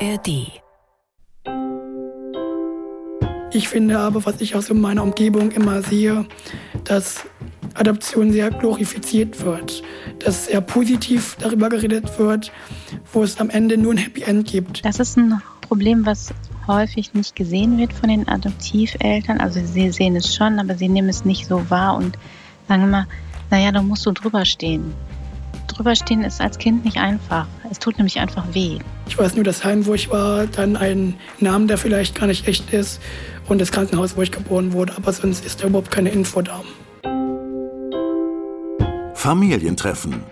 ARD. Ich finde aber, was ich aus meiner Umgebung immer sehe, dass Adoption sehr glorifiziert wird, dass sehr positiv darüber geredet wird, wo es am Ende nur ein Happy End gibt. Das ist ein Problem, was häufig nicht gesehen wird von den Adoptiveltern. Also sie sehen es schon, aber sie nehmen es nicht so wahr und sagen immer, naja, da musst du drüber stehen drüberstehen ist als Kind nicht einfach. Es tut nämlich einfach weh. Ich weiß nur das Heim, wo ich war, dann einen Namen, der vielleicht gar nicht echt ist und das Krankenhaus, wo ich geboren wurde, aber sonst ist da überhaupt keine Info da. Familientreffen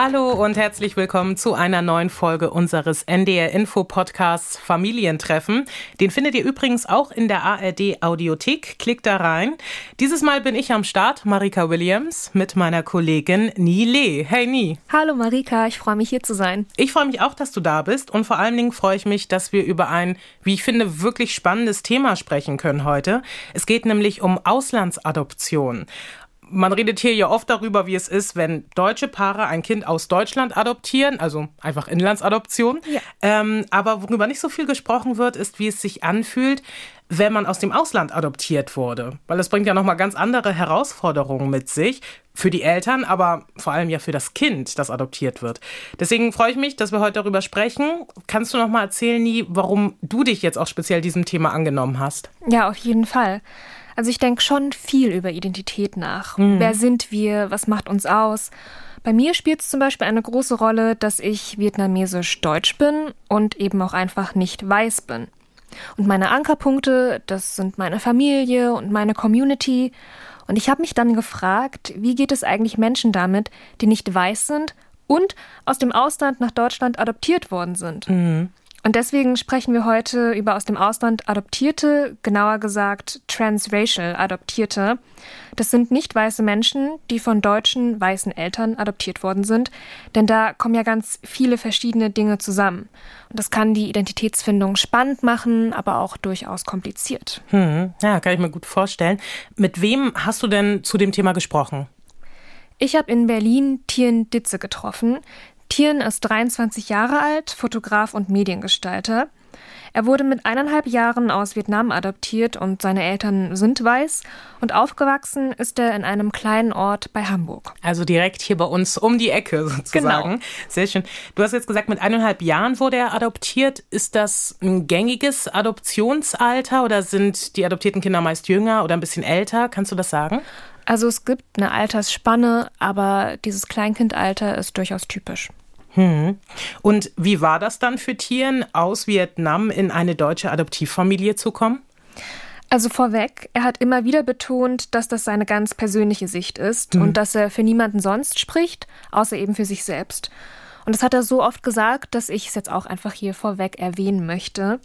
Hallo und herzlich willkommen zu einer neuen Folge unseres NDR Info Podcasts Familientreffen. Den findet ihr übrigens auch in der ARD Audiothek. Klickt da rein. Dieses Mal bin ich am Start, Marika Williams, mit meiner Kollegin Ni Le. Hey Ni. Hallo Marika, ich freue mich hier zu sein. Ich freue mich auch, dass du da bist und vor allen Dingen freue ich mich, dass wir über ein, wie ich finde, wirklich spannendes Thema sprechen können heute. Es geht nämlich um Auslandsadoption man redet hier ja oft darüber, wie es ist, wenn deutsche Paare ein Kind aus Deutschland adoptieren, also einfach Inlandsadoption. Ja. Ähm, aber worüber nicht so viel gesprochen wird, ist, wie es sich anfühlt, wenn man aus dem Ausland adoptiert wurde. Weil das bringt ja nochmal ganz andere Herausforderungen mit sich. Für die Eltern, aber vor allem ja für das Kind, das adoptiert wird. Deswegen freue ich mich, dass wir heute darüber sprechen. Kannst du noch mal erzählen, Nie, warum du dich jetzt auch speziell diesem Thema angenommen hast? Ja, auf jeden Fall. Also ich denke schon viel über Identität nach. Mhm. Wer sind wir? Was macht uns aus? Bei mir spielt es zum Beispiel eine große Rolle, dass ich vietnamesisch-deutsch bin und eben auch einfach nicht weiß bin. Und meine Ankerpunkte, das sind meine Familie und meine Community. Und ich habe mich dann gefragt, wie geht es eigentlich Menschen damit, die nicht weiß sind und aus dem Ausland nach Deutschland adoptiert worden sind? Mhm. Und deswegen sprechen wir heute über aus dem Ausland adoptierte, genauer gesagt transracial adoptierte. Das sind nicht weiße Menschen, die von deutschen weißen Eltern adoptiert worden sind, denn da kommen ja ganz viele verschiedene Dinge zusammen. Und das kann die Identitätsfindung spannend machen, aber auch durchaus kompliziert. Hm, ja, kann ich mir gut vorstellen. Mit wem hast du denn zu dem Thema gesprochen? Ich habe in Berlin Tien Ditze getroffen. Tien ist 23 Jahre alt, Fotograf und Mediengestalter. Er wurde mit eineinhalb Jahren aus Vietnam adoptiert und seine Eltern sind weiß und aufgewachsen ist er in einem kleinen Ort bei Hamburg. Also direkt hier bei uns um die Ecke sozusagen. Genau. Sehr schön. Du hast jetzt gesagt, mit eineinhalb Jahren wurde er adoptiert. Ist das ein gängiges Adoptionsalter oder sind die adoptierten Kinder meist jünger oder ein bisschen älter? Kannst du das sagen? Also es gibt eine Altersspanne, aber dieses Kleinkindalter ist durchaus typisch. Hm. Und wie war das dann für Tieren, aus Vietnam in eine deutsche Adoptivfamilie zu kommen? Also vorweg, er hat immer wieder betont, dass das seine ganz persönliche Sicht ist mhm. und dass er für niemanden sonst spricht, außer eben für sich selbst. Und das hat er so oft gesagt, dass ich es jetzt auch einfach hier vorweg erwähnen möchte.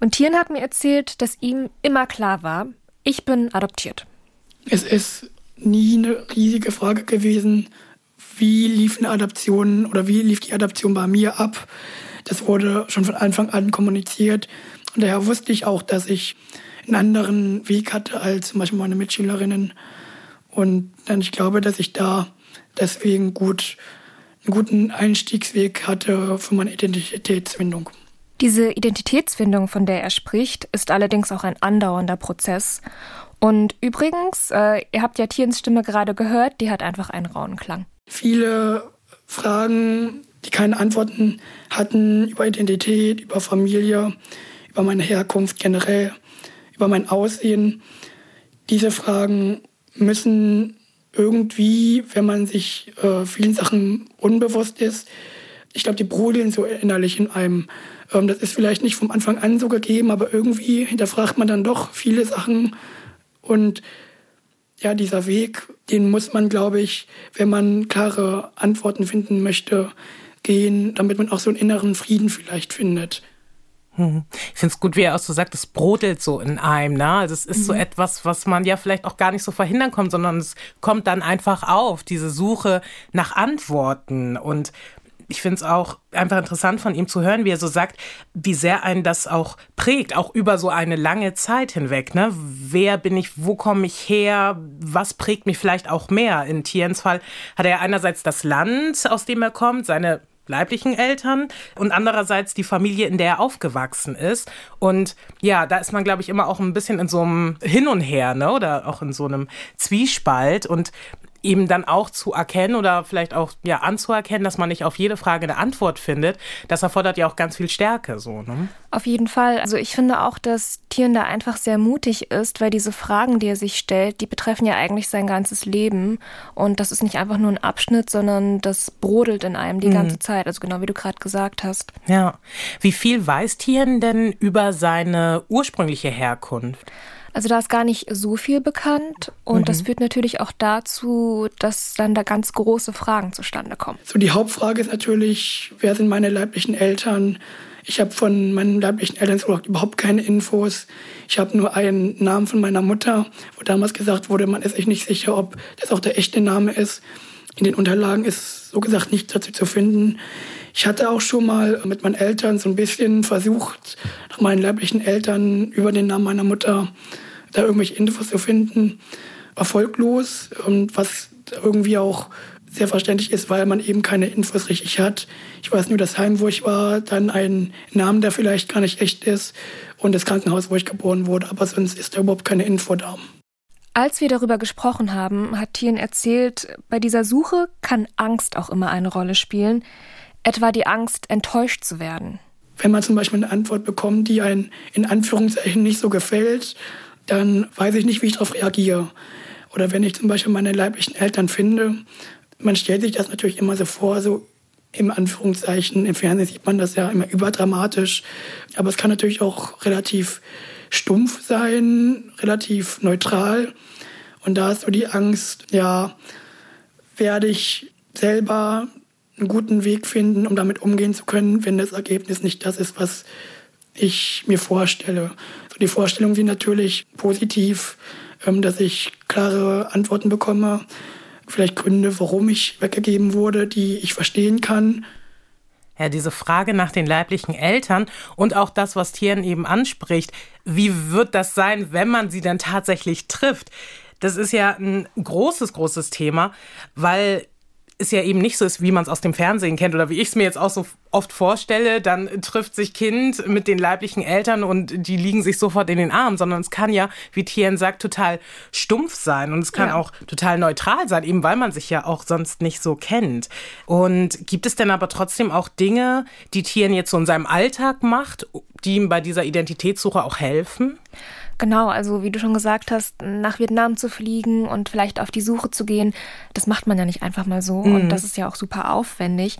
Und Tieren hat mir erzählt, dass ihm immer klar war, ich bin adoptiert. Es ist nie eine riesige Frage gewesen, wie lief eine Adaption oder wie lief die Adaption bei mir ab. Das wurde schon von Anfang an kommuniziert. Und daher wusste ich auch, dass ich einen anderen Weg hatte als zum Beispiel meine Mitschülerinnen. Und dann ich glaube, dass ich da deswegen gut, einen guten Einstiegsweg hatte für meine Identitätsfindung. Diese Identitätsfindung, von der er spricht, ist allerdings auch ein andauernder Prozess. Und übrigens, äh, ihr habt ja Tiens Stimme gerade gehört, die hat einfach einen rauen Klang. Viele Fragen, die keine Antworten hatten über Identität, über Familie, über meine Herkunft generell, über mein Aussehen. Diese Fragen müssen irgendwie, wenn man sich äh, vielen Sachen unbewusst ist, ich glaube, die brodeln so innerlich in einem. Ähm, das ist vielleicht nicht vom Anfang an so gegeben, aber irgendwie hinterfragt man dann doch viele Sachen und ja, dieser Weg, den muss man, glaube ich, wenn man klare Antworten finden möchte, gehen, damit man auch so einen inneren Frieden vielleicht findet. Hm. Ich finde es gut, wie er auch so sagt, es brodelt so in einem. Ne? Also es ist mhm. so etwas, was man ja vielleicht auch gar nicht so verhindern kommt, sondern es kommt dann einfach auf, diese Suche nach Antworten. Und ich finde es auch einfach interessant von ihm zu hören, wie er so sagt, wie sehr einen das auch prägt, auch über so eine lange Zeit hinweg. Ne? Wer bin ich, wo komme ich her, was prägt mich vielleicht auch mehr? In Tiens Fall hat er einerseits das Land, aus dem er kommt, seine leiblichen Eltern und andererseits die Familie, in der er aufgewachsen ist. Und ja, da ist man, glaube ich, immer auch ein bisschen in so einem Hin und Her, ne? Oder auch in so einem Zwiespalt. Und eben dann auch zu erkennen oder vielleicht auch ja anzuerkennen, dass man nicht auf jede Frage eine Antwort findet, das erfordert ja auch ganz viel Stärke so, ne? Auf jeden Fall. Also ich finde auch, dass Tieren da einfach sehr mutig ist, weil diese Fragen, die er sich stellt, die betreffen ja eigentlich sein ganzes Leben und das ist nicht einfach nur ein Abschnitt, sondern das brodelt in einem die mhm. ganze Zeit, also genau wie du gerade gesagt hast. Ja. Wie viel weiß Tieren denn über seine ursprüngliche Herkunft? Also da ist gar nicht so viel bekannt und mhm. das führt natürlich auch dazu, dass dann da ganz große Fragen zustande kommen. So die Hauptfrage ist natürlich, wer sind meine leiblichen Eltern? Ich habe von meinen leiblichen Eltern überhaupt keine Infos. Ich habe nur einen Namen von meiner Mutter, wo damals gesagt wurde, man ist sich nicht sicher, ob das auch der echte Name ist. In den Unterlagen ist so gesagt nichts dazu zu finden. Ich hatte auch schon mal mit meinen Eltern so ein bisschen versucht, nach meinen leiblichen Eltern über den Namen meiner Mutter da irgendwelche Infos zu finden. Erfolglos und was irgendwie auch sehr verständlich ist, weil man eben keine Infos richtig hat. Ich weiß nur, das Heim, wo ich war, dann einen Namen, der vielleicht gar nicht echt ist und das Krankenhaus, wo ich geboren wurde, aber sonst ist da überhaupt keine Info da. Als wir darüber gesprochen haben, hat Tien erzählt, bei dieser Suche kann Angst auch immer eine Rolle spielen etwa die Angst, enttäuscht zu werden. Wenn man zum Beispiel eine Antwort bekommt, die einem in Anführungszeichen nicht so gefällt, dann weiß ich nicht, wie ich darauf reagiere. Oder wenn ich zum Beispiel meine leiblichen Eltern finde, man stellt sich das natürlich immer so vor, so im Anführungszeichen, im Fernsehen sieht man das ja immer überdramatisch, aber es kann natürlich auch relativ stumpf sein, relativ neutral. Und da ist so die Angst, ja, werde ich selber einen guten Weg finden, um damit umgehen zu können, wenn das Ergebnis nicht das ist, was ich mir vorstelle. So die Vorstellungen sind natürlich positiv, ähm, dass ich klare Antworten bekomme, vielleicht Gründe, warum ich weggegeben wurde, die ich verstehen kann. Ja, diese Frage nach den leiblichen Eltern und auch das, was Tieren eben anspricht, wie wird das sein, wenn man sie dann tatsächlich trifft? Das ist ja ein großes, großes Thema, weil es ja eben nicht so ist, wie man es aus dem Fernsehen kennt oder wie ich es mir jetzt auch so oft vorstelle, dann trifft sich Kind mit den leiblichen Eltern und die liegen sich sofort in den Armen, sondern es kann ja, wie Tien sagt, total stumpf sein und es kann ja. auch total neutral sein, eben weil man sich ja auch sonst nicht so kennt. Und gibt es denn aber trotzdem auch Dinge, die Tien jetzt so in seinem Alltag macht, die ihm bei dieser Identitätssuche auch helfen? Genau, also wie du schon gesagt hast, nach Vietnam zu fliegen und vielleicht auf die Suche zu gehen, das macht man ja nicht einfach mal so. Mhm. Und das ist ja auch super aufwendig.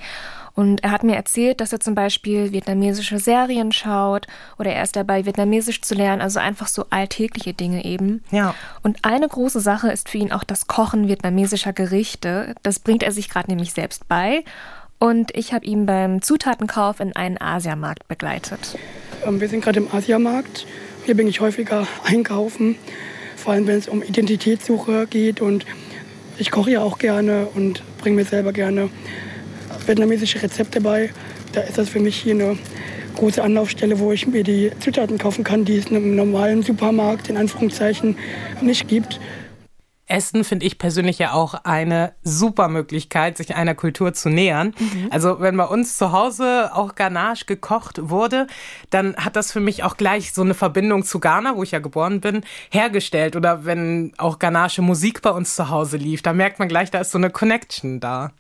Und er hat mir erzählt, dass er zum Beispiel vietnamesische Serien schaut oder er ist dabei, Vietnamesisch zu lernen, also einfach so alltägliche Dinge eben. Ja. Und eine große Sache ist für ihn auch das Kochen vietnamesischer Gerichte. Das bringt er sich gerade nämlich selbst bei. Und ich habe ihn beim Zutatenkauf in einen Asiamarkt begleitet. Ähm, wir sind gerade im Asiamarkt hier bin ich häufiger einkaufen, vor allem wenn es um Identitätssuche geht. Und ich koche ja auch gerne und bringe mir selber gerne vietnamesische Rezepte bei. Da ist das für mich hier eine große Anlaufstelle, wo ich mir die Zutaten kaufen kann, die es in einem normalen Supermarkt in Anführungszeichen nicht gibt. Essen finde ich persönlich ja auch eine super Möglichkeit, sich einer Kultur zu nähern. Mhm. Also wenn bei uns zu Hause auch Ganache gekocht wurde, dann hat das für mich auch gleich so eine Verbindung zu Ghana, wo ich ja geboren bin, hergestellt. Oder wenn auch Ganache Musik bei uns zu Hause lief, da merkt man gleich, da ist so eine Connection da.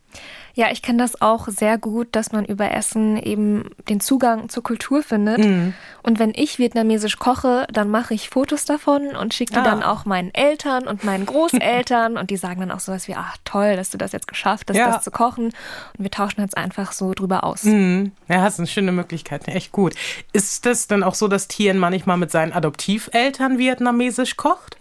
Ja, ich kenne das auch sehr gut, dass man über Essen eben den Zugang zur Kultur findet. Mhm. Und wenn ich vietnamesisch koche, dann mache ich Fotos davon und schicke die ah. dann auch meinen Eltern und meinen Großeltern und die sagen dann auch sowas wie, ach toll, dass du das jetzt geschafft hast, ja. das zu kochen. Und wir tauschen jetzt einfach so drüber aus. Mhm. Ja, das ist eine schöne Möglichkeit, echt gut. Ist das dann auch so, dass Tien manchmal mit seinen Adoptiveltern vietnamesisch kocht?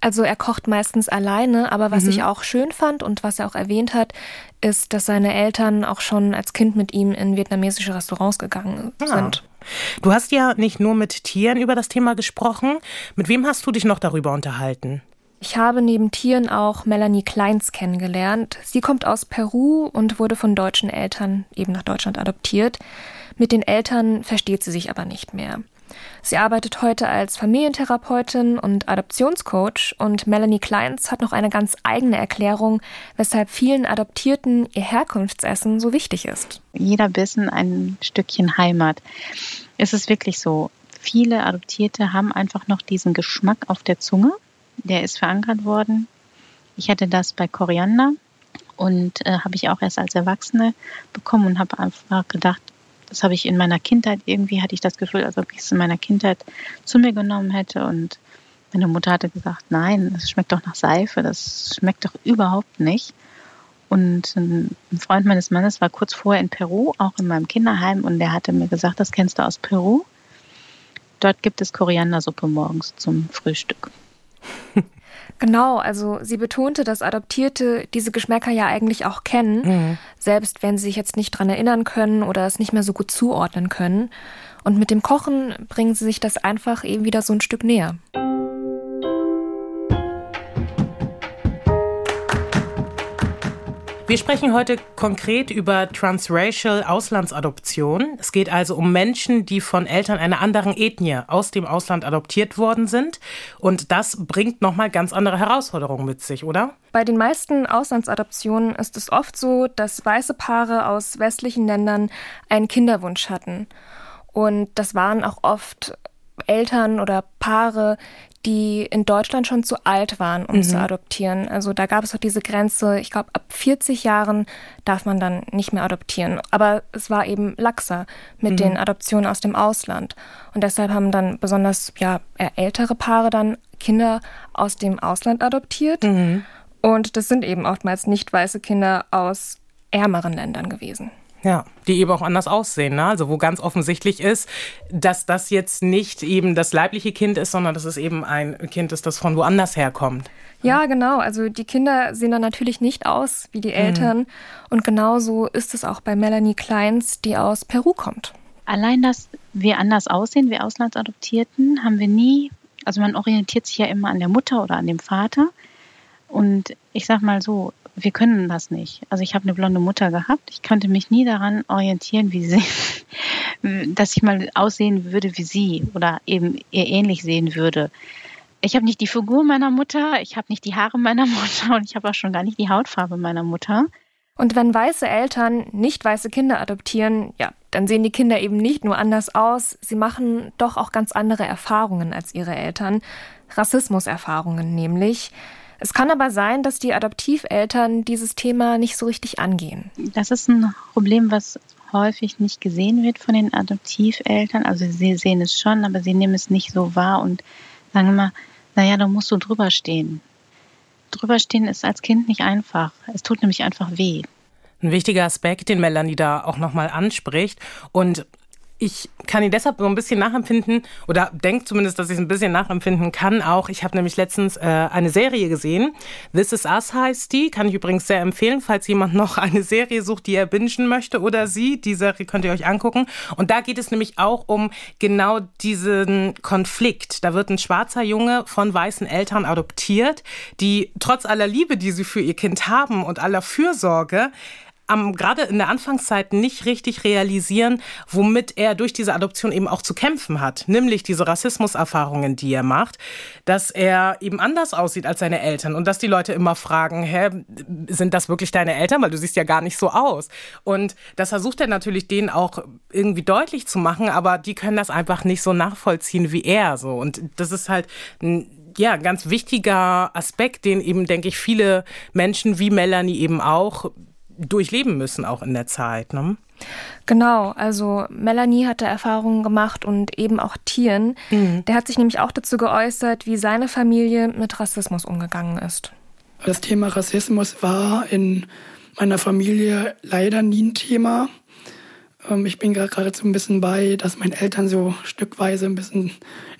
Also er kocht meistens alleine, aber was mhm. ich auch schön fand und was er auch erwähnt hat, ist, dass seine Eltern auch schon als Kind mit ihm in vietnamesische Restaurants gegangen ah. sind. Du hast ja nicht nur mit Tieren über das Thema gesprochen. Mit wem hast du dich noch darüber unterhalten? Ich habe neben Tieren auch Melanie Kleins kennengelernt. Sie kommt aus Peru und wurde von deutschen Eltern eben nach Deutschland adoptiert. Mit den Eltern versteht sie sich aber nicht mehr. Sie arbeitet heute als Familientherapeutin und Adoptionscoach und Melanie Kleins hat noch eine ganz eigene Erklärung, weshalb vielen Adoptierten ihr Herkunftsessen so wichtig ist. Jeder Bissen ein Stückchen Heimat. Es ist wirklich so. Viele Adoptierte haben einfach noch diesen Geschmack auf der Zunge. Der ist verankert worden. Ich hatte das bei Koriander und äh, habe ich auch erst als Erwachsene bekommen und habe einfach gedacht, das habe ich in meiner Kindheit, irgendwie hatte ich das Gefühl, als ob ich es in meiner Kindheit zu mir genommen hätte. Und meine Mutter hatte gesagt, nein, das schmeckt doch nach Seife, das schmeckt doch überhaupt nicht. Und ein Freund meines Mannes war kurz vorher in Peru, auch in meinem Kinderheim, und der hatte mir gesagt, das kennst du aus Peru. Dort gibt es Koriandersuppe morgens zum Frühstück. Genau, also sie betonte, dass Adoptierte diese Geschmäcker ja eigentlich auch kennen, mhm. selbst wenn sie sich jetzt nicht dran erinnern können oder es nicht mehr so gut zuordnen können. Und mit dem Kochen bringen sie sich das einfach eben wieder so ein Stück näher. Wir sprechen heute konkret über transracial Auslandsadoption. Es geht also um Menschen, die von Eltern einer anderen Ethnie aus dem Ausland adoptiert worden sind. Und das bringt nochmal ganz andere Herausforderungen mit sich, oder? Bei den meisten Auslandsadoptionen ist es oft so, dass weiße Paare aus westlichen Ländern einen Kinderwunsch hatten. Und das waren auch oft Eltern oder Paare, die in Deutschland schon zu alt waren, um mhm. zu adoptieren. Also da gab es auch diese Grenze, ich glaube, ab 40 Jahren darf man dann nicht mehr adoptieren. Aber es war eben laxer mit mhm. den Adoptionen aus dem Ausland. Und deshalb haben dann besonders ja, ältere Paare dann Kinder aus dem Ausland adoptiert. Mhm. Und das sind eben oftmals nicht weiße Kinder aus ärmeren Ländern gewesen. Ja, die eben auch anders aussehen. Ne? Also wo ganz offensichtlich ist, dass das jetzt nicht eben das leibliche Kind ist, sondern dass es eben ein Kind ist, das von woanders herkommt. Ja, genau. Also die Kinder sehen dann natürlich nicht aus wie die Eltern. Mhm. Und genauso ist es auch bei Melanie Kleins, die aus Peru kommt. Allein, dass wir anders aussehen, wir Auslandsadoptierten, haben wir nie, also man orientiert sich ja immer an der Mutter oder an dem Vater. Und ich sag mal so, wir können das nicht. Also ich habe eine blonde Mutter gehabt. Ich konnte mich nie daran orientieren, wie sie, dass ich mal aussehen würde wie sie oder eben ihr ähnlich sehen würde. Ich habe nicht die Figur meiner Mutter, ich habe nicht die Haare meiner Mutter und ich habe auch schon gar nicht die Hautfarbe meiner Mutter. Und wenn weiße Eltern nicht weiße Kinder adoptieren, ja, dann sehen die Kinder eben nicht nur anders aus, sie machen doch auch ganz andere Erfahrungen als ihre Eltern. Rassismuserfahrungen nämlich. Es kann aber sein, dass die Adoptiveltern dieses Thema nicht so richtig angehen. Das ist ein Problem, was häufig nicht gesehen wird von den Adoptiveltern. Also sie sehen es schon, aber sie nehmen es nicht so wahr und sagen immer, naja, da musst du drüber stehen. Drüber stehen ist als Kind nicht einfach. Es tut nämlich einfach weh. Ein wichtiger Aspekt, den Melanie da auch nochmal anspricht. Und ich kann ihn deshalb so ein bisschen nachempfinden oder denke zumindest, dass ich es ein bisschen nachempfinden kann auch. Ich habe nämlich letztens äh, eine Serie gesehen. This Is Us heißt die. Kann ich übrigens sehr empfehlen, falls jemand noch eine Serie sucht, die er bingen möchte oder sie. Die Serie könnt ihr euch angucken. Und da geht es nämlich auch um genau diesen Konflikt. Da wird ein schwarzer Junge von weißen Eltern adoptiert, die trotz aller Liebe, die sie für ihr Kind haben und aller Fürsorge, am, gerade in der Anfangszeit nicht richtig realisieren, womit er durch diese Adoption eben auch zu kämpfen hat. Nämlich diese Rassismuserfahrungen, die er macht, dass er eben anders aussieht als seine Eltern und dass die Leute immer fragen, hä, sind das wirklich deine Eltern? Weil du siehst ja gar nicht so aus. Und das versucht er natürlich denen auch irgendwie deutlich zu machen, aber die können das einfach nicht so nachvollziehen wie er so. Und das ist halt ein ja, ganz wichtiger Aspekt, den eben, denke ich, viele Menschen wie Melanie eben auch durchleben müssen, auch in der Zeit. Ne? Genau, also Melanie hatte Erfahrungen gemacht und eben auch Tieren. Mhm. Der hat sich nämlich auch dazu geäußert, wie seine Familie mit Rassismus umgegangen ist. Das Thema Rassismus war in meiner Familie leider nie ein Thema. Ähm, ich bin gerade so ein bisschen bei, das meinen Eltern so stückweise ein bisschen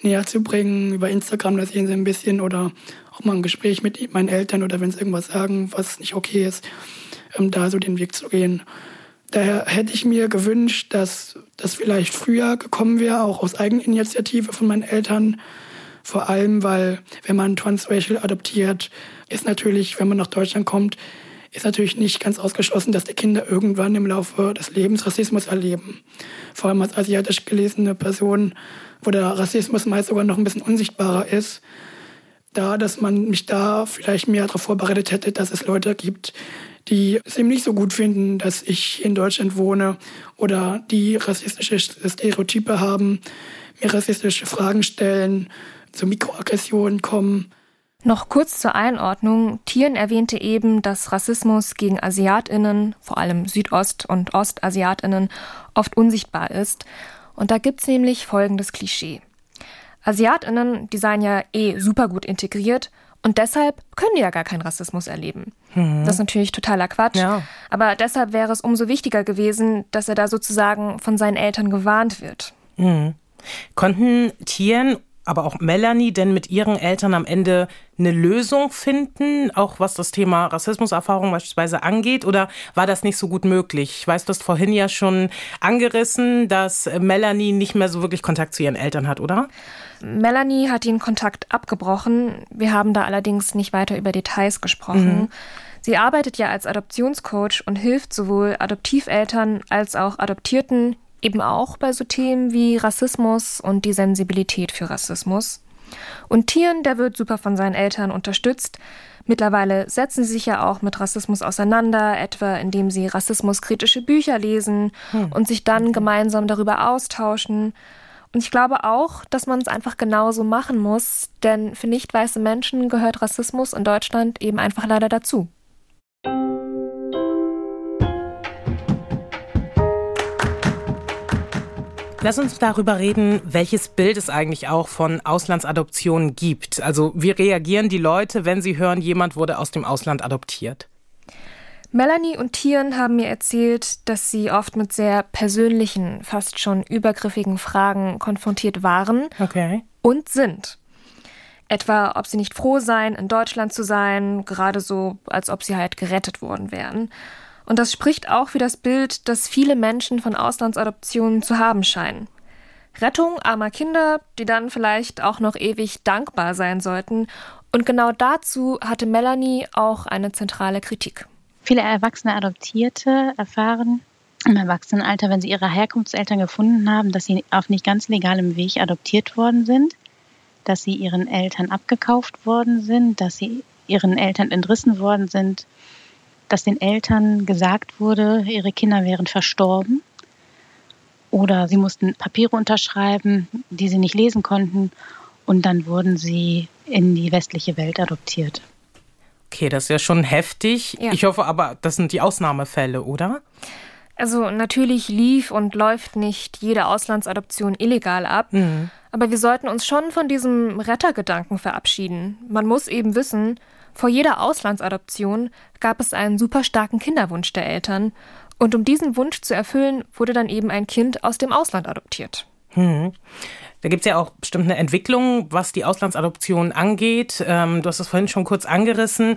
näher zu bringen. Über Instagram, da sehen sie ein bisschen oder auch mal ein Gespräch mit meinen Eltern oder wenn sie irgendwas sagen, was nicht okay ist da so den Weg zu gehen. Daher hätte ich mir gewünscht, dass das vielleicht früher gekommen wäre, auch aus Eigeninitiative von meinen Eltern. Vor allem, weil wenn man transracial adoptiert, ist natürlich, wenn man nach Deutschland kommt, ist natürlich nicht ganz ausgeschlossen, dass die Kinder irgendwann im Laufe des Lebens Rassismus erleben. Vor allem als asiatisch gelesene Person, wo der Rassismus meist sogar noch ein bisschen unsichtbarer ist. Da, dass man mich da vielleicht mehr darauf vorbereitet hätte, dass es Leute gibt, die es eben nicht so gut finden, dass ich in Deutschland wohne oder die rassistische Stereotype haben, mir rassistische Fragen stellen, zu Mikroaggressionen kommen. Noch kurz zur Einordnung. Thieren erwähnte eben, dass Rassismus gegen Asiatinnen, vor allem Südost- und Ostasiatinnen, oft unsichtbar ist. Und da gibt's nämlich folgendes Klischee. Asiatinnen, die seien ja eh super gut integriert und deshalb können die ja gar keinen Rassismus erleben. Mhm. Das ist natürlich totaler Quatsch. Ja. Aber deshalb wäre es umso wichtiger gewesen, dass er da sozusagen von seinen Eltern gewarnt wird. Mhm. Konnten Tieren aber auch Melanie denn mit ihren Eltern am Ende eine Lösung finden, auch was das Thema Rassismuserfahrung beispielsweise angeht? Oder war das nicht so gut möglich? Ich weiß, du hast vorhin ja schon angerissen, dass Melanie nicht mehr so wirklich Kontakt zu ihren Eltern hat, oder? Melanie hat den Kontakt abgebrochen. Wir haben da allerdings nicht weiter über Details gesprochen. Mhm. Sie arbeitet ja als Adoptionscoach und hilft sowohl Adoptiveltern als auch Adoptierten eben auch bei so Themen wie Rassismus und die Sensibilität für Rassismus. Und Tieren, der wird super von seinen Eltern unterstützt. Mittlerweile setzen sie sich ja auch mit Rassismus auseinander, etwa indem sie rassismuskritische Bücher lesen hm. und sich dann gemeinsam darüber austauschen. Und ich glaube auch, dass man es einfach genauso machen muss, denn für nicht weiße Menschen gehört Rassismus in Deutschland eben einfach leider dazu. Lass uns darüber reden, welches Bild es eigentlich auch von Auslandsadoptionen gibt. Also wie reagieren die Leute, wenn sie hören, jemand wurde aus dem Ausland adoptiert? Melanie und Tieren haben mir erzählt, dass sie oft mit sehr persönlichen, fast schon übergriffigen Fragen konfrontiert waren okay. und sind. Etwa, ob sie nicht froh seien, in Deutschland zu sein, gerade so, als ob sie halt gerettet worden wären. Und das spricht auch für das Bild, das viele Menschen von Auslandsadoptionen zu haben scheinen. Rettung armer Kinder, die dann vielleicht auch noch ewig dankbar sein sollten. Und genau dazu hatte Melanie auch eine zentrale Kritik. Viele erwachsene Adoptierte erfahren im Erwachsenenalter, wenn sie ihre Herkunftseltern gefunden haben, dass sie auf nicht ganz legalem Weg adoptiert worden sind, dass sie ihren Eltern abgekauft worden sind, dass sie ihren Eltern entrissen worden sind dass den Eltern gesagt wurde, ihre Kinder wären verstorben oder sie mussten Papiere unterschreiben, die sie nicht lesen konnten und dann wurden sie in die westliche Welt adoptiert. Okay, das ist ja schon heftig. Ja. Ich hoffe aber, das sind die Ausnahmefälle, oder? Also natürlich lief und läuft nicht jede Auslandsadoption illegal ab, mhm. aber wir sollten uns schon von diesem Rettergedanken verabschieden. Man muss eben wissen, vor jeder Auslandsadoption gab es einen super starken Kinderwunsch der Eltern. Und um diesen Wunsch zu erfüllen, wurde dann eben ein Kind aus dem Ausland adoptiert. Hm. Da gibt es ja auch bestimmt eine Entwicklung, was die Auslandsadoption angeht. Ähm, du hast es vorhin schon kurz angerissen.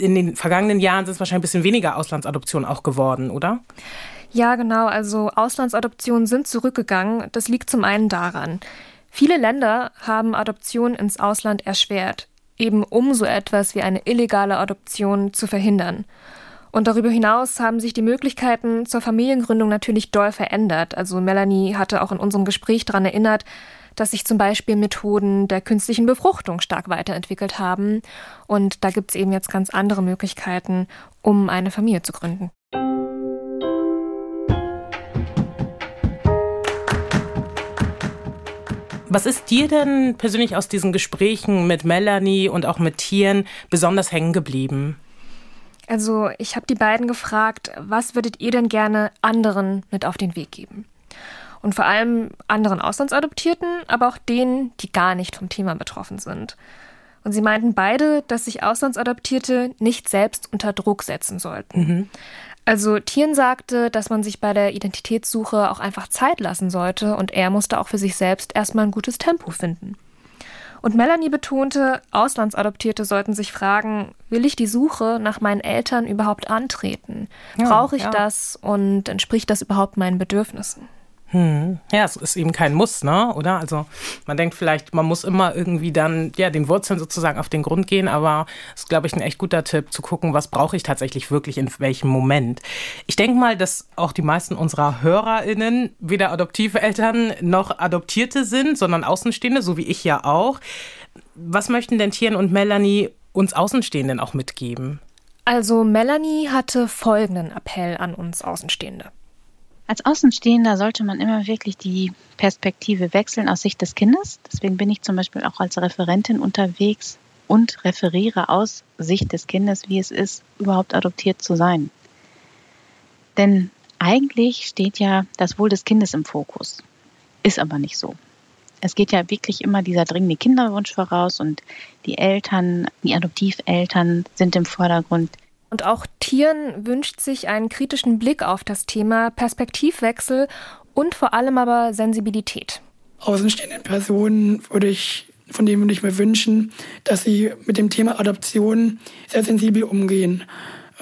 In den vergangenen Jahren sind es wahrscheinlich ein bisschen weniger Auslandsadoptionen auch geworden, oder? Ja, genau. Also Auslandsadoptionen sind zurückgegangen. Das liegt zum einen daran, viele Länder haben Adoptionen ins Ausland erschwert eben um so etwas wie eine illegale Adoption zu verhindern. Und darüber hinaus haben sich die Möglichkeiten zur Familiengründung natürlich doll verändert. Also Melanie hatte auch in unserem Gespräch daran erinnert, dass sich zum Beispiel Methoden der künstlichen Befruchtung stark weiterentwickelt haben. Und da gibt es eben jetzt ganz andere Möglichkeiten, um eine Familie zu gründen. Was ist dir denn persönlich aus diesen Gesprächen mit Melanie und auch mit Tieren besonders hängen geblieben? Also ich habe die beiden gefragt, was würdet ihr denn gerne anderen mit auf den Weg geben? Und vor allem anderen Auslandsadoptierten, aber auch denen, die gar nicht vom Thema betroffen sind. Und sie meinten beide, dass sich Auslandsadoptierte nicht selbst unter Druck setzen sollten. Mhm. Also Tieren sagte, dass man sich bei der Identitätssuche auch einfach Zeit lassen sollte und er musste auch für sich selbst erstmal ein gutes Tempo finden. Und Melanie betonte, Auslandsadoptierte sollten sich fragen, will ich die Suche nach meinen Eltern überhaupt antreten? Ja, Brauche ich ja. das und entspricht das überhaupt meinen Bedürfnissen? Hm. Ja, es ist eben kein Muss, ne? Oder? Also man denkt vielleicht, man muss immer irgendwie dann ja den Wurzeln sozusagen auf den Grund gehen, aber es ist, glaube ich, ein echt guter Tipp zu gucken, was brauche ich tatsächlich wirklich in welchem Moment. Ich denke mal, dass auch die meisten unserer HörerInnen weder adoptive Eltern noch Adoptierte sind, sondern Außenstehende, so wie ich ja auch. Was möchten denn Tieren und Melanie uns Außenstehenden auch mitgeben? Also Melanie hatte folgenden Appell an uns Außenstehende. Als Außenstehender sollte man immer wirklich die Perspektive wechseln aus Sicht des Kindes. Deswegen bin ich zum Beispiel auch als Referentin unterwegs und referiere aus Sicht des Kindes, wie es ist, überhaupt adoptiert zu sein. Denn eigentlich steht ja das Wohl des Kindes im Fokus. Ist aber nicht so. Es geht ja wirklich immer dieser dringende Kinderwunsch voraus und die Eltern, die Adoptiveltern sind im Vordergrund. Und auch Tieren wünscht sich einen kritischen Blick auf das Thema, Perspektivwechsel und vor allem aber Sensibilität. Außenstehenden Personen würde ich, von denen würde ich mir wünschen, dass sie mit dem Thema Adoption sehr sensibel umgehen.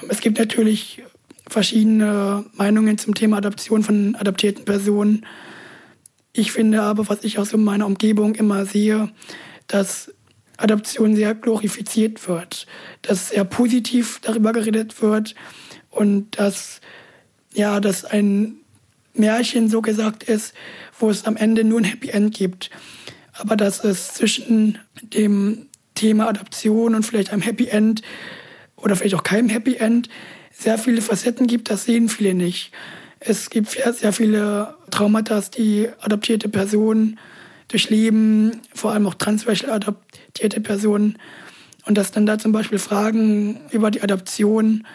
Es gibt natürlich verschiedene Meinungen zum Thema Adoption von adoptierten Personen. Ich finde aber, was ich in meiner Umgebung immer sehe, dass Adoption sehr glorifiziert wird, dass sehr positiv darüber geredet wird und dass ja, dass ein Märchen so gesagt ist, wo es am Ende nur ein Happy End gibt. Aber dass es zwischen dem Thema Adoption und vielleicht einem Happy End oder vielleicht auch keinem Happy End sehr viele Facetten gibt, das sehen viele nicht. Es gibt sehr viele Traumata, die adoptierte Personen durchleben, vor allem auch transracial adoptierte Personen. Und dass dann da zum Beispiel Fragen über die Adoption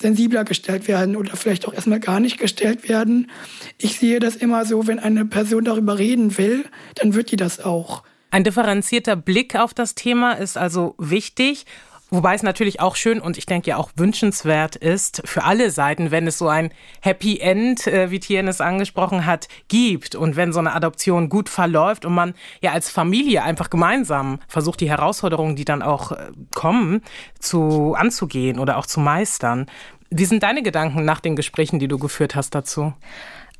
sensibler gestellt werden oder vielleicht auch erstmal gar nicht gestellt werden. Ich sehe das immer so, wenn eine Person darüber reden will, dann wird die das auch. Ein differenzierter Blick auf das Thema ist also wichtig. Wobei es natürlich auch schön und ich denke ja auch wünschenswert ist für alle Seiten, wenn es so ein Happy End, äh, wie Tien es angesprochen hat, gibt und wenn so eine Adoption gut verläuft und man ja als Familie einfach gemeinsam versucht, die Herausforderungen, die dann auch äh, kommen, zu anzugehen oder auch zu meistern. Wie sind deine Gedanken nach den Gesprächen, die du geführt hast dazu?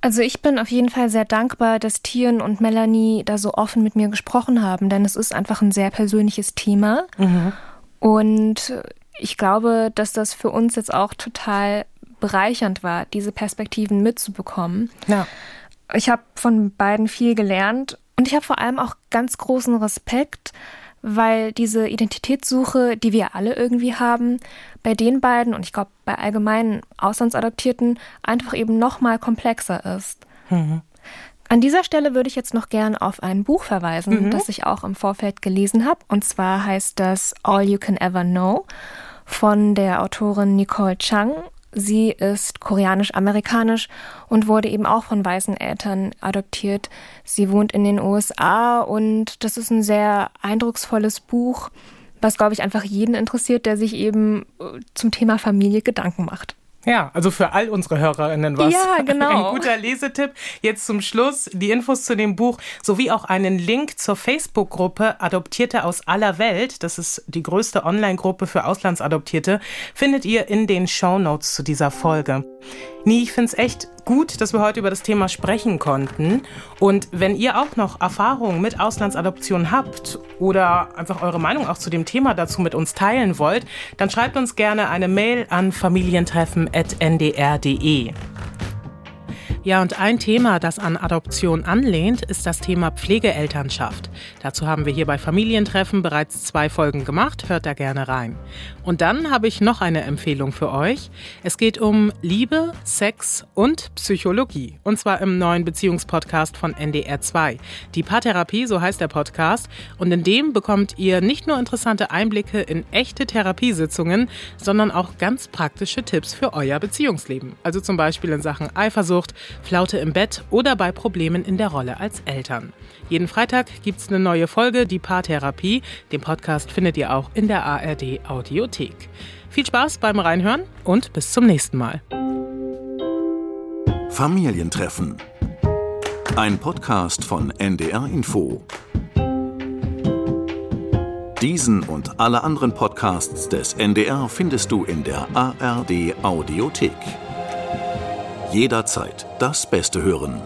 Also ich bin auf jeden Fall sehr dankbar, dass Tieren und Melanie da so offen mit mir gesprochen haben, denn es ist einfach ein sehr persönliches Thema. Mhm. Und ich glaube, dass das für uns jetzt auch total bereichernd war, diese Perspektiven mitzubekommen. Ja. Ich habe von beiden viel gelernt und ich habe vor allem auch ganz großen Respekt, weil diese Identitätssuche, die wir alle irgendwie haben, bei den beiden und ich glaube bei allgemeinen Auslandsadoptierten einfach eben noch mal komplexer ist. Mhm. An dieser Stelle würde ich jetzt noch gern auf ein Buch verweisen, mhm. das ich auch im Vorfeld gelesen habe. Und zwar heißt das All You Can Ever Know von der Autorin Nicole Chang. Sie ist koreanisch-amerikanisch und wurde eben auch von weißen Eltern adoptiert. Sie wohnt in den USA und das ist ein sehr eindrucksvolles Buch, was, glaube ich, einfach jeden interessiert, der sich eben äh, zum Thema Familie Gedanken macht. Ja, also für all unsere HörerInnen was. Ja, genau. Ein guter Lesetipp. Jetzt zum Schluss die Infos zu dem Buch sowie auch einen Link zur Facebook-Gruppe Adoptierte aus aller Welt. Das ist die größte Online-Gruppe für Auslandsadoptierte. Findet ihr in den Show Notes zu dieser Folge. Nie, ich finde es echt gut, dass wir heute über das Thema sprechen konnten. Und wenn ihr auch noch Erfahrungen mit Auslandsadoption habt oder einfach eure Meinung auch zu dem Thema dazu mit uns teilen wollt, dann schreibt uns gerne eine Mail an familientreffen.ndr.de. Ja, und ein Thema, das an Adoption anlehnt, ist das Thema Pflegeelternschaft. Dazu haben wir hier bei Familientreffen bereits zwei Folgen gemacht, hört da gerne rein. Und dann habe ich noch eine Empfehlung für euch. Es geht um Liebe, Sex und Psychologie. Und zwar im neuen Beziehungspodcast von NDR2. Die Paartherapie, so heißt der Podcast. Und in dem bekommt ihr nicht nur interessante Einblicke in echte Therapiesitzungen, sondern auch ganz praktische Tipps für euer Beziehungsleben. Also zum Beispiel in Sachen Eifersucht, Flaute im Bett oder bei Problemen in der Rolle als Eltern. Jeden Freitag gibt es eine neue Folge, die Paartherapie. Den Podcast findet ihr auch in der ARD Audiothek. Viel Spaß beim Reinhören und bis zum nächsten Mal. Familientreffen. Ein Podcast von NDR Info. Diesen und alle anderen Podcasts des NDR findest du in der ARD Audiothek jederzeit das Beste hören.